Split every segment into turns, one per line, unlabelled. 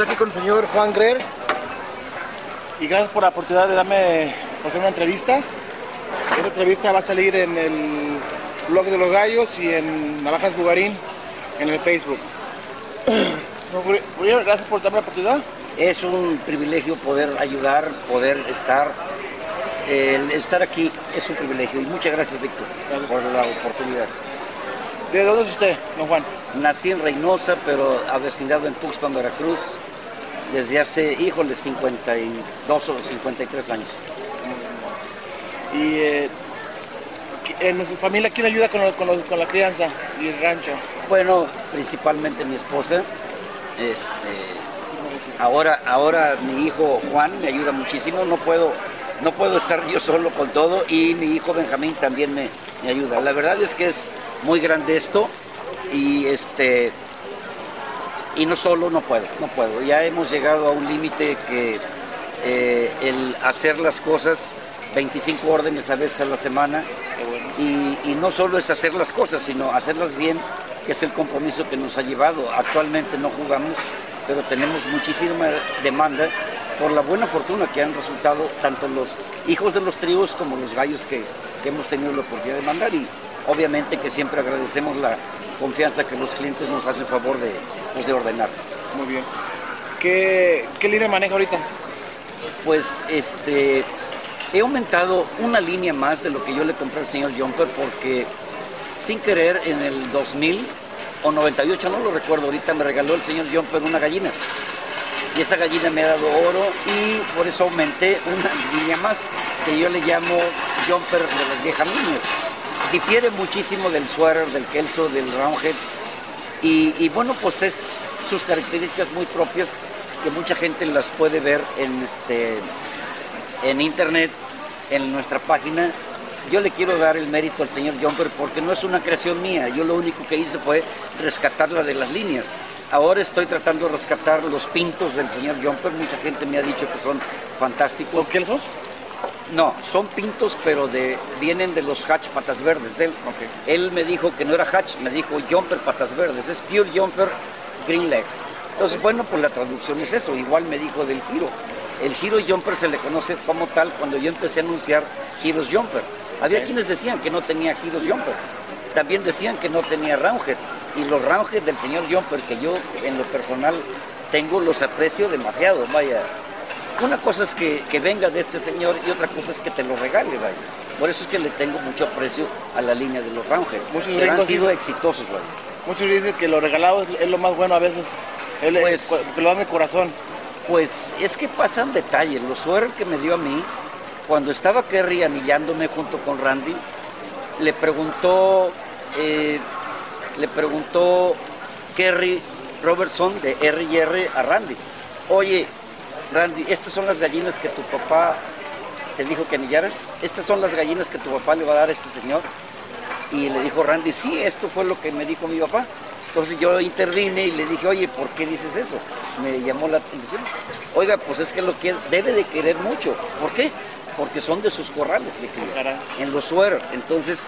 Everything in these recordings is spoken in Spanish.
estar aquí con el señor Juan Grer y gracias por la oportunidad de darme hacer una entrevista. Esta entrevista va a salir en el blog de los gallos y en Navajas Bugarín en el Facebook. Gracias por darme la oportunidad.
Es un privilegio poder ayudar, poder estar. El estar aquí es un privilegio y muchas gracias, Víctor,
Gracias.
por la oportunidad.
¿De dónde es usted, don Juan?
Nací en Reynosa, pero avecindado en Tuxpan, Veracruz, desde hace, híjole, 52 o 53 años.
Y eh, en su familia, ¿quién ayuda con, lo- con lo- con la crianza y el rancho?
Bueno, principalmente mi esposa. Este, ahora, ahora mi hijo Juan me ayuda muchísimo. No puedo, no puedo estar yo solo con todo y mi hijo Benjamín también me, me ayuda. La verdad es que es muy grande esto y este y no solo no puedo, no puedo. Ya hemos llegado a un límite que eh, el hacer las cosas 25 órdenes a veces a la semana y, y no solo es hacer las cosas, sino hacerlas bien, que es el compromiso que nos ha llevado. Actualmente no jugamos, pero tenemos muchísima demanda por la buena fortuna que han resultado tanto los hijos de los trigos como los gallos que, que hemos tenido la oportunidad de mandar y obviamente que siempre agradecemos la confianza que los clientes nos hacen favor de, pues, de ordenar.
Muy bien. ¿Qué, qué línea maneja ahorita?
Pues este he aumentado una línea más de lo que yo le compré al señor Jumper porque sin querer en el 2000 o 98, no lo recuerdo, ahorita me regaló el señor Jumper una gallina. Y esa gallina me ha dado oro y por eso aumenté una línea más que yo le llamo Jumper de las viejas líneas. Difiere muchísimo del suéter, del kelso, del roundhead y, bueno, pues es sus características muy propias que mucha gente las puede ver en, este, en internet, en nuestra página. Yo le quiero dar el mérito al señor Jumper porque no es una creación mía. Yo lo único que hice fue rescatarla de las líneas. Ahora estoy tratando de rescatar los pintos del señor Jumper. Mucha gente me ha dicho que son fantásticos.
¿Los Kelsos?
No, son pintos, pero de, vienen de los Hatch Patas Verdes de él. Él me dijo que no era Hatch, me dijo Jumper Patas Verdes, es Pure Jumper Green Leg. Entonces, bueno, pues la traducción es eso, igual me dijo del giro. El giro Jumper se le conoce como tal cuando yo empecé a anunciar giros Jumper. Había quienes decían que no tenía giros Jumper. También decían que no tenía roundhead. Y los roundhead del señor Jumper, que yo en lo personal tengo, los aprecio demasiado. Vaya, una cosa es que, que venga de este señor y otra cosa es que te lo regale, vaya. Por eso es que le tengo mucho aprecio a la línea de los Roundhead.
Muchos
Pero han sido exitosos, vaya.
Muchos dicen que lo regalado es, lo más bueno a veces. Es,
Pues-
que lo dan de corazón.
Pues es que pasan detalles. Los sueros que me dio a mí, cuando estaba Kerry anillándome junto con Randy, le preguntó, eh, le preguntó Kerry Robertson de R&R a Randy, oye, Randy, estas son las gallinas que tu papá te dijo que anillaras, estas son las gallinas que tu papá le va a dar a este señor. Y le dijo Randy, sí, esto fue lo que me dijo mi papá. Entonces yo intervine y le dije, oye, ¿por qué dices eso? Me llamó la atención. Oiga, pues es que lo que debe de querer mucho. ¿Por qué? Porque son de sus corrales, le cría, en los sueros. Entonces,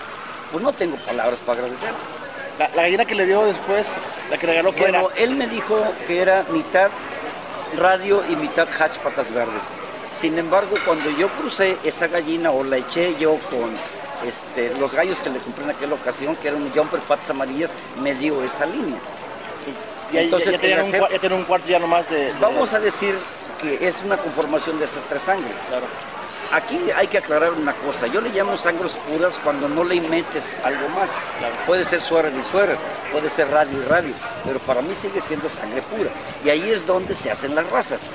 pues no tengo palabras para agradecer.
La, la gallina que le dio después, la que regaló, ¿qué
Bueno,
era?
él me dijo que era mitad radio y mitad hatch patas verdes. Sin embargo, cuando yo crucé esa gallina o la eché yo con este, los gallos que le compré en aquella ocasión, que eran jumper patas amarillas, me dio esa línea.
Y
entonces,
ya, un,
hacer-
cua- ya tenían un cuarto ya nomás de... de-
Vamos a decir que es una conformación de esas tres sangres.
Claro.
Aquí hay que aclarar una cosa. Yo le llamo sangres puras cuando no le metes algo más. Puede ser suero y suero, puede ser radio y radio, pero para mí sigue siendo sangre pura. Y ahí es donde se hacen las razas.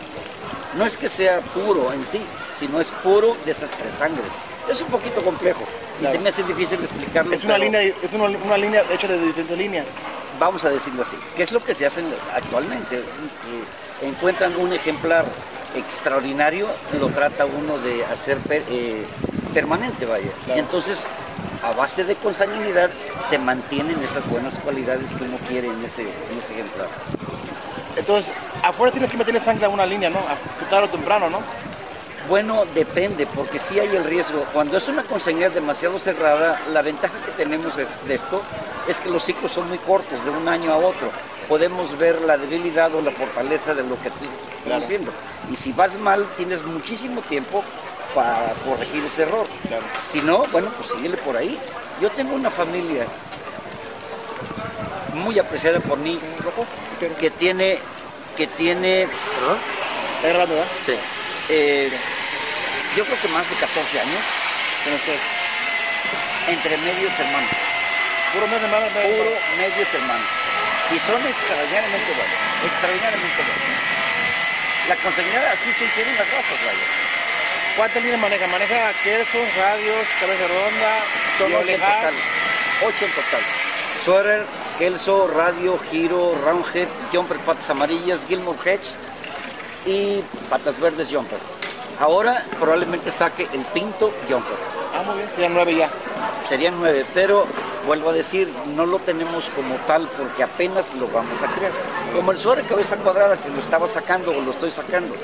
No es que sea puro en sí, sino es puro de esas tres sangres. Es un poquito complejo y
Claro.
se me hace difícil explicarlo.
Es una
pero
línea, es una, una línea hecha de diferentes líneas.
Vamos a decirlo así. ¿Qué es lo que se hace actualmente? Encuentran un ejemplar extraordinario, lo trata uno de hacer per- eh, permanente, vaya.
Claro.
Y entonces, a base de consanguinidad, se mantienen esas buenas cualidades que uno quiere en ese, en ese ejemplar.
Entonces, afuera tienes que meterle sangre a una línea, ¿no? A tarde o temprano, ¿no?
Bueno, depende, porque sí hay el riesgo. Cuando es una consanguinidad demasiado cerrada, la ventaja que tenemos de esto es que los ciclos son muy cortos, de un año a otro. Podemos ver la debilidad o la fortaleza de lo que tú estás haciendo. Y si vas mal, tienes muchísimo tiempo para corregir ese error. Si no, bueno, pues síguele por ahí. Yo tengo una familia muy apreciada por mí que tiene que tiene
¿Perdón? ¿Está grabando, verdad?
sí, eh, yo creo que más de 14 años entre medios hermanos
Puro mes de mano,
puro medios hermanos y son extraordinariamente buenos extraordinariamente buenos la consanguinidad así se hicieron las razas vaya
¿Cuántas líneas maneja? Maneja quesos, radios, cabeza redonda,
Son ocho en total. Ocho en total. Sweater, Kelso, Radio, Giro, Roundhead, Jumper Patas Amarillas, Gilmore Hedge y Patas Verdes Jumper. Ahora probablemente saque el Pinto Jumper.
Ah, muy bien, serían nueve ya.
Serían nueve, pero vuelvo a decir, no lo tenemos como tal porque apenas lo vamos a crear. Como el suéter cabeza cuadrada que lo estaba sacando o lo estoy sacando.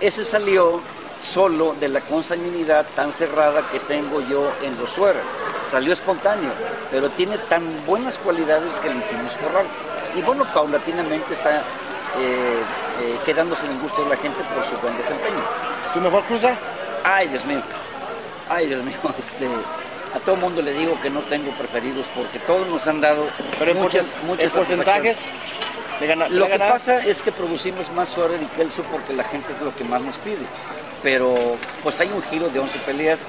Ese salió solo de la consanguinidad tan cerrada que tengo yo en los suéteres. Salió espontáneo, pero tiene tan buenas cualidades que le hicimos corral. Y bueno, paulatinamente está eh, eh, quedándose en el gusto de la gente por su buen desempeño.
¿Su mejor cruza?
Ay, Dios mío. Ay, Dios mío. Este, a todo mundo le digo que no tengo preferidos porque todos nos han dado
Pero
muchas, muchas
en porcentajes de gana-
Lo
de
que pasa es que producimos más suerte y Kelso porque la gente es lo que más nos pide. Pero pues hay un giro de 11 peleas,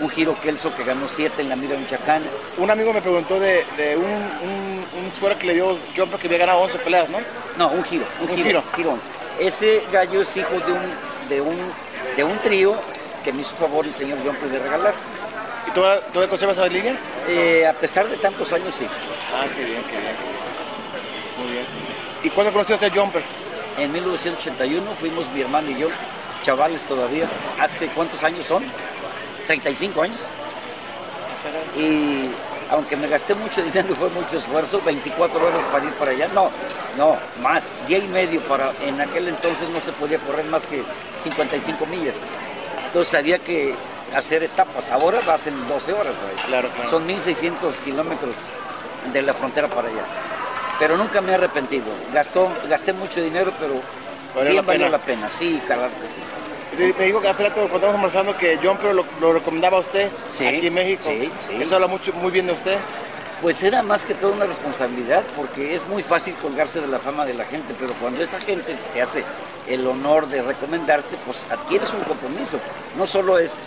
un giro Kelso que ganó 7 en la Mira Michoacán.
Un amigo me preguntó de, de un, un, un suero que le dio Jumper que había ganado 11 peleas, ¿no?
No, un giro, un,
Un
giro,
giro.
giro 11. Ese gallo es hijo de un, de un, de un trío que me hizo favor el señor John de regalar.
¿Y todavía, conservas esa línea?
Eh, a pesar de tantos años, sí.
Ah, qué bien, qué bien. Muy bien. ¿Y cuándo conoció usted a Jumper?
En 1981 fuimos mi hermano y yo, chavales todavía. ¿Hace cuántos años son? 35 años. Y aunque me gasté mucho dinero y fue mucho esfuerzo, 24 horas para ir para allá. No, no, más, día y medio para. En aquel entonces no se podía correr más que 55 millas. Entonces había que hacer etapas. Ahora vas en 12 horas. güey.
Claro, claro.
Son 1600 kilómetros de la frontera para allá. Pero nunca me he arrepentido. Gastó, gasté mucho dinero, pero
Valió
bien
la
valió
pena.
la pena. Sí, claro que sí.
Me dijo que hace rato cuando estábamos conversando que Jumper lo, lo recomendaba a usted
Sí,
aquí en México.
sí, sí.
Eso habla mucho, muy bien de usted.
Pues era más que todo una responsabilidad, porque es muy fácil colgarse de la fama de la gente, pero cuando esa gente te hace el honor de recomendarte, pues adquieres un compromiso. No solo es,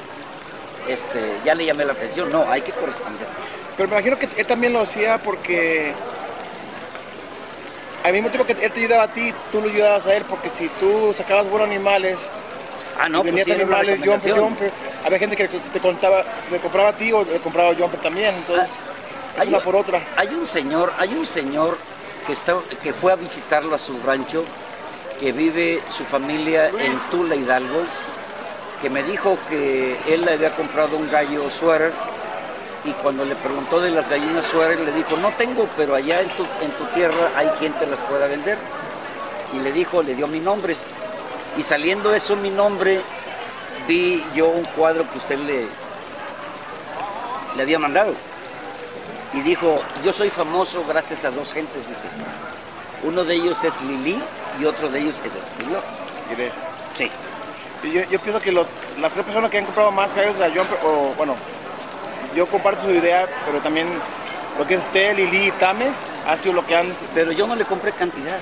este, ya le llamé la atención, no, hay que corresponder.
Pero me imagino que él también lo hacía porque al mismo tiempo que él te ayudaba a ti, tú lo ayudabas a él, porque si tú sacabas buenos animales,
Ah, no, pues sí,
animales, Jumper. Jumper, había gente que te contaba, le compraba a ti o le compraba a Jumper también, entonces
Ah,
es una por otra.
Hay un señor, hay un señor que, está, que fue a visitarlo a su rancho, que vive su familia en Tula Hidalgo, que me dijo que él le había comprado un gallo suéter y cuando le preguntó de las gallinas suéter le dijo, no tengo, pero allá en tu, en tu tierra hay quien te las pueda vender. Y le dijo, le dio mi nombre. Y saliendo eso mi nombre, vi yo un cuadro que usted le, le había mandado y dijo, yo soy famoso gracias a dos gentes, dice. Uno de ellos es Lili y otro de ellos es el señor. Sí.
Yo, yo pienso que los, las tres personas que han comprado más gallos a Jumper, o bueno, yo comparto su idea, pero también lo que es usted, Lili y Tame, ha sido lo que han...
Pero yo no le compré cantidad.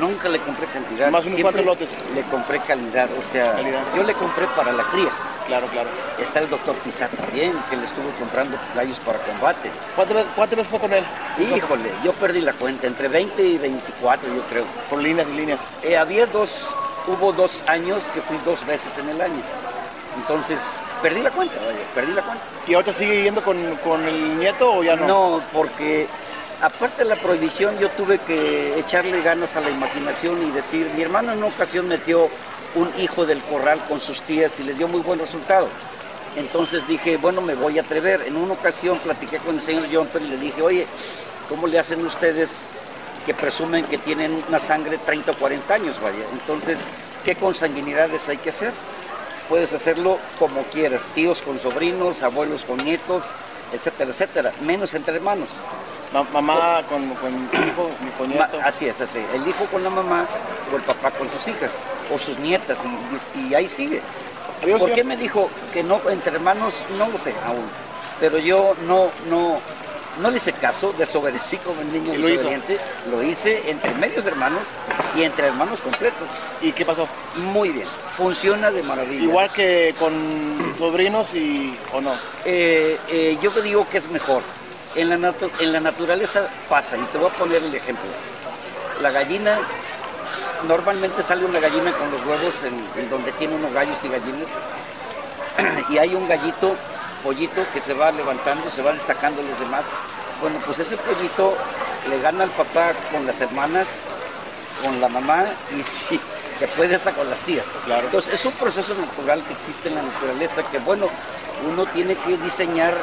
Nunca le compré cantidad.
Más unos cuantos lotes.
Le compré calidad, o sea,
Calidad.
yo le compré para la cría.
Claro, claro.
Está el doctor Pizar también, que le estuvo comprando gallos para combate.
¿Cuántas veces, cuántas veces fue con él?
Híjole, yo perdí la cuenta, entre 20 y 24 yo creo.
Por líneas y líneas.
Eh, había dos, hubo dos años que fui dos veces en el año. Entonces, perdí la cuenta, vaya, perdí la cuenta.
¿Y ahorita sigue yendo con, con el nieto o ya no?
No, porque aparte de la prohibición, yo tuve que echarle ganas a la imaginación y decir, mi hermano en una ocasión metió un hijo del corral con sus tías y le dio muy buen resultado. Entonces dije, bueno, me voy a atrever. En una ocasión platiqué con el señor Jumper y le dije, oye, ¿cómo le hacen ustedes que presumen que tienen una sangre 30 o 40 años, vaya? Entonces, ¿qué consanguinidades hay que hacer? puedes hacerlo como quieras, tíos con sobrinos, abuelos con nietos, etcétera, etcétera, menos entre hermanos.
Ma- mamá con, con hijo, con nieto.
Así es, así. El hijo con la mamá o el papá con sus hijas o sus nietas y, y- y ahí sigue.
Adiós,
¿Por
señor.
qué me dijo que no entre hermanos? No lo sé aún. Pero yo no, no, no le hice caso, desobedecí como el niño
Y lo hizo.
Lo hice entre medios hermanos y entre hermanos completos.
¿Y qué pasó?
Muy bien, funciona de maravilla.
Igual que con sobrinos y o no.
Eh, eh, yo te digo que es mejor. En la, natu- en la naturaleza pasa, y te voy a poner el ejemplo. La gallina, normalmente sale una gallina con los huevos en, en donde tiene unos gallos y gallinas, y hay un gallito, pollito, que se va levantando, se va destacando los demás. Bueno, pues ese pollito le gana al papá con las hermanas, con la mamá, y si se puede hasta con las tías.
Claro.
Entonces, es un proceso natural que existe en la naturaleza que, bueno, uno tiene que diseñar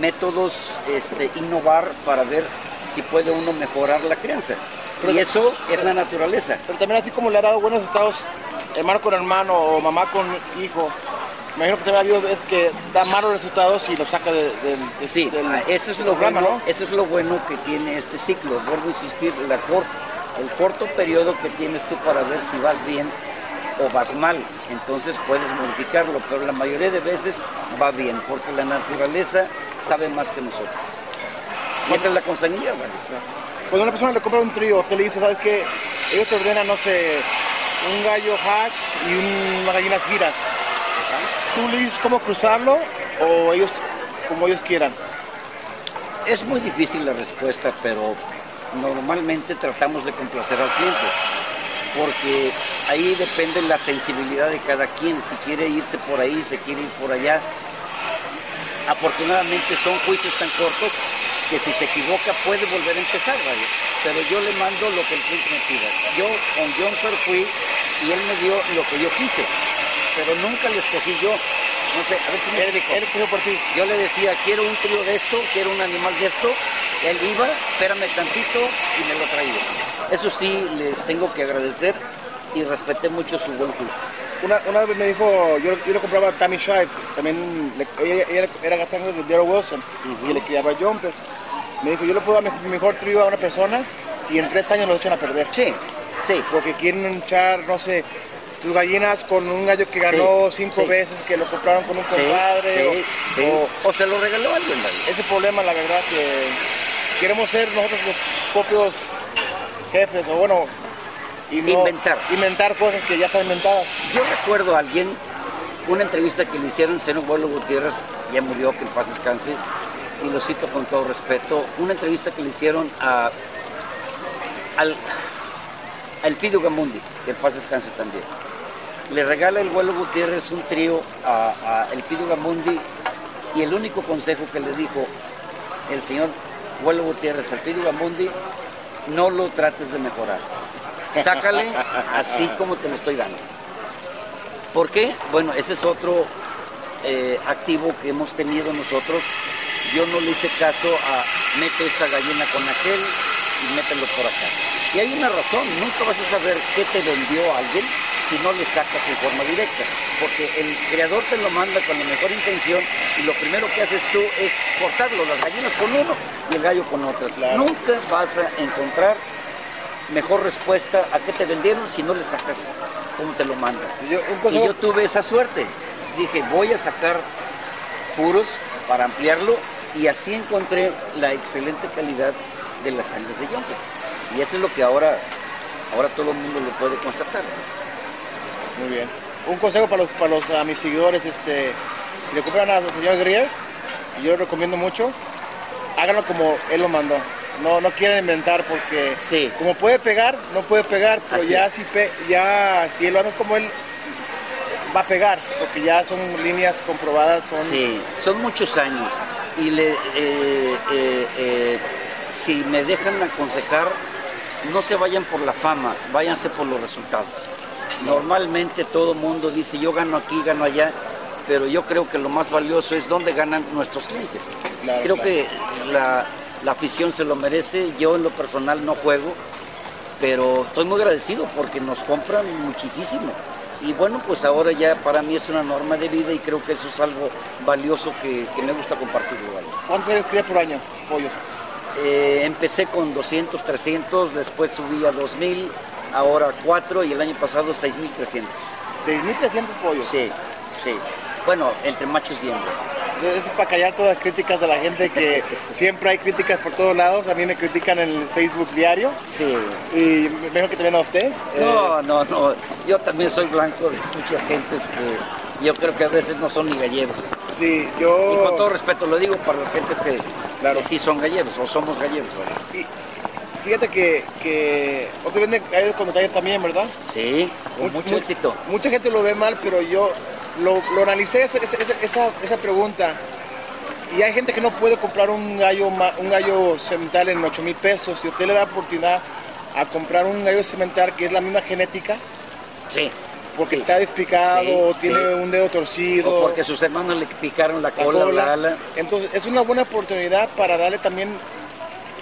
métodos, este, innovar para ver si puede uno mejorar la crianza. Y eso es la naturaleza.
Pero también así como le ha dado buenos estados hermano con hermano o mamá con hijo, me imagino que también ha habido veces que da malos resultados y lo saca de- del, de-
Sí,
del
ah, eso es lo
programa,
bueno,
¿no?
eso es lo bueno que tiene este ciclo. Vuelvo a insistir, la el corto periodo que tienes tú para ver si vas bien o vas mal, entonces puedes modificarlo, pero la mayoría de veces va bien, porque la naturaleza sabe más que nosotros. Y esa es la consanguinidad, ¿vale?
Cuando una persona le compra un trío, usted le dice, ¿sabes qué? Ellos te ordenan, no sé, un gallo hatch y un- unas gallinas giras. ¿Tú le dices cómo cruzarlo o ellos como ellos quieran?
Es muy difícil la respuesta, pero normalmente tratamos de complacer al cliente, porque ahí depende la sensibilidad de cada quien, si quiere irse por ahí, si quiere ir por allá. Afortunadamente son juicios tan cortos que si se equivoca puede volver a empezar, vaya. Pero yo le mando lo que el cliente me pida. Yo con John fui y él me dio lo que yo quise, pero nunca lo escogí yo. No sé, a ver si me
Él, él escogió por ti.
Yo le decía, quiero un trío de esto, quiero un animal de esto. Él iba, espérame tantito y me lo traía. Eso sí, le tengo que agradecer y respeté mucho su buen juicio.
Una, una vez me dijo, yo, yo le compraba a Tammy Shive, también le- ella, ella era gastando de Daryl Wilson y le criaba a Jumper. Me dijo, yo le puedo dar mi mi mejor trío a una persona y en tres años lo echan a perder.
Sí, sí.
Porque quieren echar, no sé, tus gallinas con un gallo que ganó
Sí,
cinco
sí.
veces, que lo compraron con un compadre.
sí,
o-
sí.
o
O se lo regaló alguien,
ese problema, la verdad, que queremos ser nosotros los propios jefes, o bueno, y no
Inventar.
inventar cosas que ya están inventadas.
Yo recuerdo a alguien, una entrevista que le hicieron señor Vuelo Gutiérrez, ya murió, que en paz descanse, y lo cito con todo respeto, una entrevista que le hicieron a, al, al Pido Gamundi, que paz descanse también. Le regala el Vuelo Gutiérrez un trío a, a el Pido Gamundi y el único consejo que le dijo el señor Vuelo Gutiérrez al Pido Gamundi, no lo trates de mejorar. Sácale así como te lo estoy dando. ¿Por qué? Bueno, ese es otro eh, activo que hemos tenido nosotros. Yo no le hice caso a mete esta gallina con aquel y mételo por acá. Y hay una razón, nunca vas a saber qué te vendió alguien si no le sacas en forma directa. Porque el creador te lo manda con la mejor intención y lo primero que haces tú es cortarlo, las gallinas con uno y el gallo con otras.
Claro.
Nunca vas a encontrar mejor respuesta a qué te vendieron si no le sacas como te lo mandan.
Yo,
Y yo tuve esa suerte. Dije, voy a sacar puros para ampliarlo y así encontré la excelente calidad de las sangres de yonke. Y eso es lo que ahora, ahora todo el mundo lo puede constatar.
muy bien. Un consejo para los, para los, a mis seguidores, este, si le compran al señor Grier, y yo lo recomiendo mucho, háganlo como él lo mandó. No, no quieran inventar porque
Sí.
como puede pegar, no puede pegar, pero
Así
ya
es.
si, pe- ya si él lo hace como él, va a pegar, porque ya son líneas comprobadas, son
Sí, son muchos años. Y le, eh, eh, eh, si me dejan aconsejar, no se vayan por la fama, váyanse por los resultados. Normalmente todo mundo dice, yo gano aquí, gano allá, pero yo creo que lo más valioso es dónde ganan nuestros clientes.
Claro,
creo
claro.
que la, la afición se lo merece, yo en lo personal no juego, pero estoy muy agradecido porque nos compran muchísimo. Y bueno, pues ahora ya para mí es una norma de vida y creo que eso es algo valioso que, que me gusta compartir.
¿Cuántos años cría por año pollos?
Eh, empecé con 200, 300, después subí a 2000, ahora 4 y el año pasado 6300.
6300 pollos.
Sí, sí. Bueno, entre machos y hembras.
Eso es para callar todas las críticas de la gente que siempre hay críticas por todos lados. A mí me critican en el Facebook diario.
Sí.
Y me imagino que también a usted.
No, no, no. Yo también soy blanco de muchas gentes que yo creo que a veces no son ni gallegos.
Sí, yo...
Y con todo respeto lo digo para las gentes que, que sí son gallegos o somos gallegos.
Y fíjate que, que usted vende gallos con detalles también, ¿verdad?
Sí, con mucho, éxito.
Mucha gente lo ve mal, pero yo lo, lo analicé esa, esa, esa, esa, pregunta y hay gente que no puede comprar un gallo, un gallo cemental en 8 mil pesos. Si usted le da oportunidad a comprar un gallo cemental que es la misma genética,
sí
porque está despicado, tiene un dedo torcido.
O porque sus hermanos le picaron la cola, la ala.
Entonces es una buena oportunidad para darle también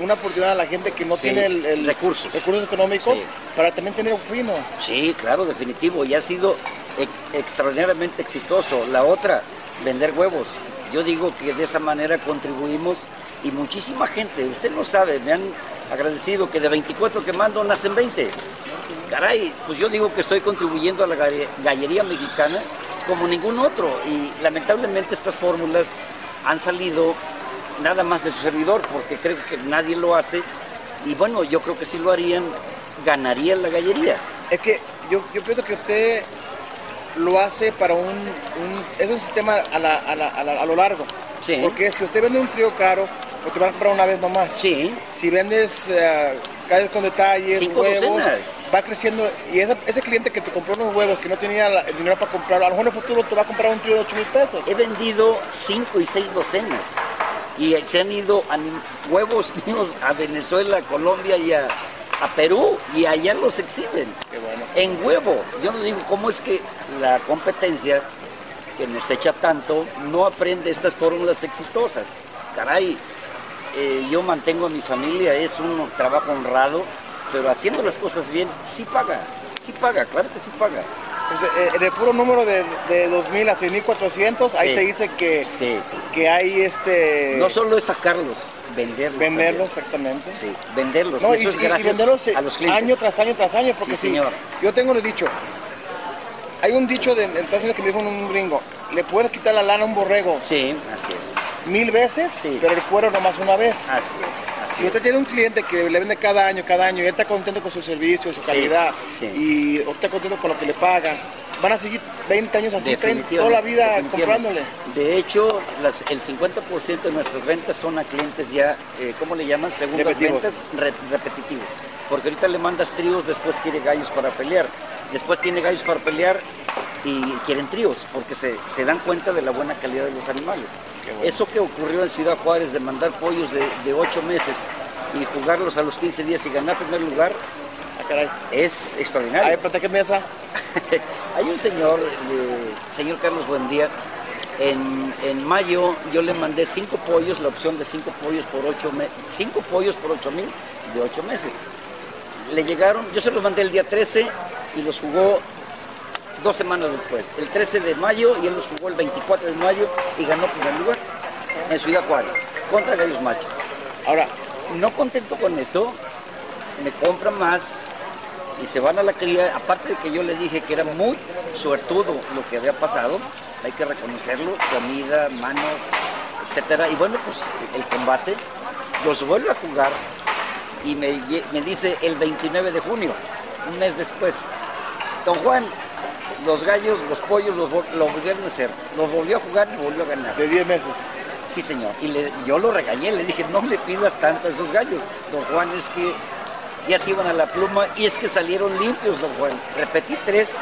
una oportunidad a la gente que no tiene el,
recursos.
recursos económicos para también tener un fino.
Sí, claro, definitivo. Y ha sido extraordinariamente exitoso. La otra, vender huevos. Yo digo que de esa manera contribuimos y muchísima gente, usted no sabe, me han agradecido que de 24 que mando nacen 20 caray, pues yo digo que estoy contribuyendo a la gallería mexicana como ningún otro y lamentablemente estas fórmulas han salido nada más de su servidor porque creo que nadie lo hace y bueno, yo creo que si lo harían, ganaría la gallería.
Es que yo, yo pienso que usted lo hace para un, es un sistema a, lo largo. Porque si usted vende un trío caro, pues te van a comprar una vez nomás.
Sí.
Si vendes uh, con detalles, huevos, va creciendo y ese, cliente que te compró unos huevos que no tenía el dinero para comprar, a lo mejor en el futuro te va a comprar un trío de 8 mil pesos.
He vendido 5 y 6 docenas y se han ido a huevos míos a Venezuela, a Colombia y a, Perú y allá los exhiben. En huevo. Yo no digo cómo es que la competencia que nos echa tanto no aprende estas fórmulas exitosas. Caray, eh, yo mantengo a mi familia, es un trabajo honrado pero haciendo las cosas bien, sí paga, sí paga, claro que sí paga.
Pues, eh, en el puro número de, de 2.000 a 6.400, ahí te dice que,
sí.
que hay este...
No solo es sacarlos, venderlos.
Venderlos, exactamente.
Sí, venderlos. No, eso y, es gracias venderlos
a los clientes. año tras año tras año, porque sí, señor. yo tengo el dicho, hay un dicho de, en Estados Unidos que me dijo un gringo, le puedes quitar la lana a un borrego.
Sí, así es.
Mil veces, pero el cuero nomás una vez.
Así es
si usted tiene un cliente que le vende cada año, cada año, y él está contento con su servicio, su calidad, y usted está contento con lo que le pagan, van a seguir 20 años así, toda la vida comprándole.
De hecho, el 50% de nuestras ventas son a clientes ya, eh, ¿cómo le llaman? Segundas ventas repetitivos. Porque ahorita le mandas tríos, después quiere gallos para pelear. Después tiene gallos para pelear y quieren tríos, porque se, dan cuenta de la buena calidad de los animales. Eso que ocurrió en Ciudad Juárez de mandar pollos de, de 8 meses y jugarlos a los 15 días y ganar primer lugar,
ah,
es extraordinario.
Ay, qué mesa?
Hay un señor, señor Carlos Buendía, en, en, mayo yo le mandé cinco pollos, la opción de cinco pollos por ocho meses, cinco pollos por ocho mil de ocho meses. Le llegaron, yo se los mandé el día 13 y los jugó dos semanas después, el 13 de mayo y él los jugó el 24 de mayo y ganó primer lugar en Ciudad Juárez contra Gallos Machos. Ahora, no contento con eso, me compran más y se van a la cría, aparte de que yo le dije que era muy suertudo lo que había pasado, hay que reconocerlo, comida, manos, etcétera, y bueno, pues el combate, los vuelve a jugar y me, me dice el 29 de junio, un mes después, don Juan, los gallos, los pollos los, volvieron a hacer. Los volvió a jugar y volvió a ganar.
¿De 10 meses?
Sí, señor. Y yo lo regañé, le dije, no le pidas tanto a esos gallos. Don Juan, es que ya se iban a la pluma y es que salieron limpios, don Juan. Repetí tres,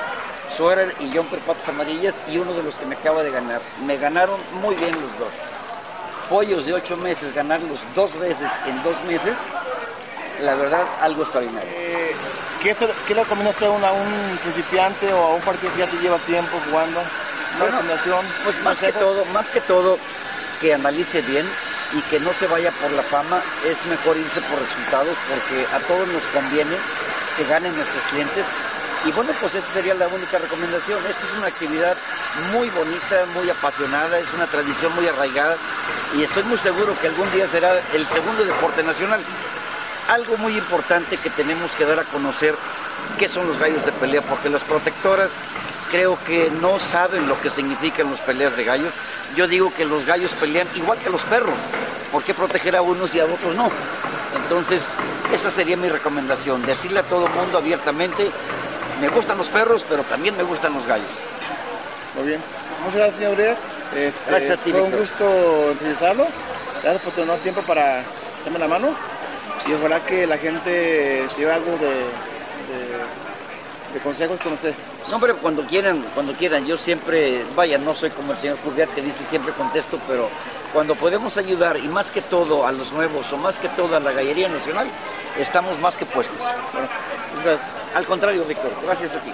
Suárez y John Patas Amarillas y uno de los que me acaba de ganar. Me ganaron muy bien los dos. Pollos de ocho meses, ganarlos dos veces en dos meses, la verdad, algo extraordinario. Eh,
¿qué, ¿Qué, le recomienda usted a, un principiante o a un partido que ya te lleva tiempo jugando?
¿Una Pues más que todo, más que todo, que analice bien y que no se vaya por la fama, es mejor irse por resultados porque a todos nos conviene que ganen nuestros clientes Y bueno, pues esa sería la única recomendación. Esta es una actividad muy bonita, muy apasionada, es una tradición muy arraigada y estoy muy seguro que algún día será el segundo deporte nacional. Algo muy importante que tenemos que dar a conocer qué son los gallos de pelea, porque las protectoras creo que no saben lo que significan las peleas de gallos. Yo digo que los gallos pelean igual que los perros. ¿Por qué proteger a unos y a otros no? Entonces, esa sería mi recomendación, decirle a todo el mundo abiertamente, me gustan los perros, pero también me gustan los gallos.
Muy bien. Muchas gracias, señor Uriel. Este,
Gracias a ti,
Fue un gusto entrevistarlo. Gracias por tener tiempo para echarme la mano. Y ojalá que la gente se lleve algo de, de- de consejos con usted.
No, pero cuando quieran, cuando quieran, yo siempre, vaya, no soy como el señor Jurriat que dice siempre contesto, pero cuando podemos ayudar, y más que todo a los nuevos, o más que todo a la Gallería Nacional, estamos más que puestos.
Bueno, gracias.
Al contrario, Víctor, gracias a ti.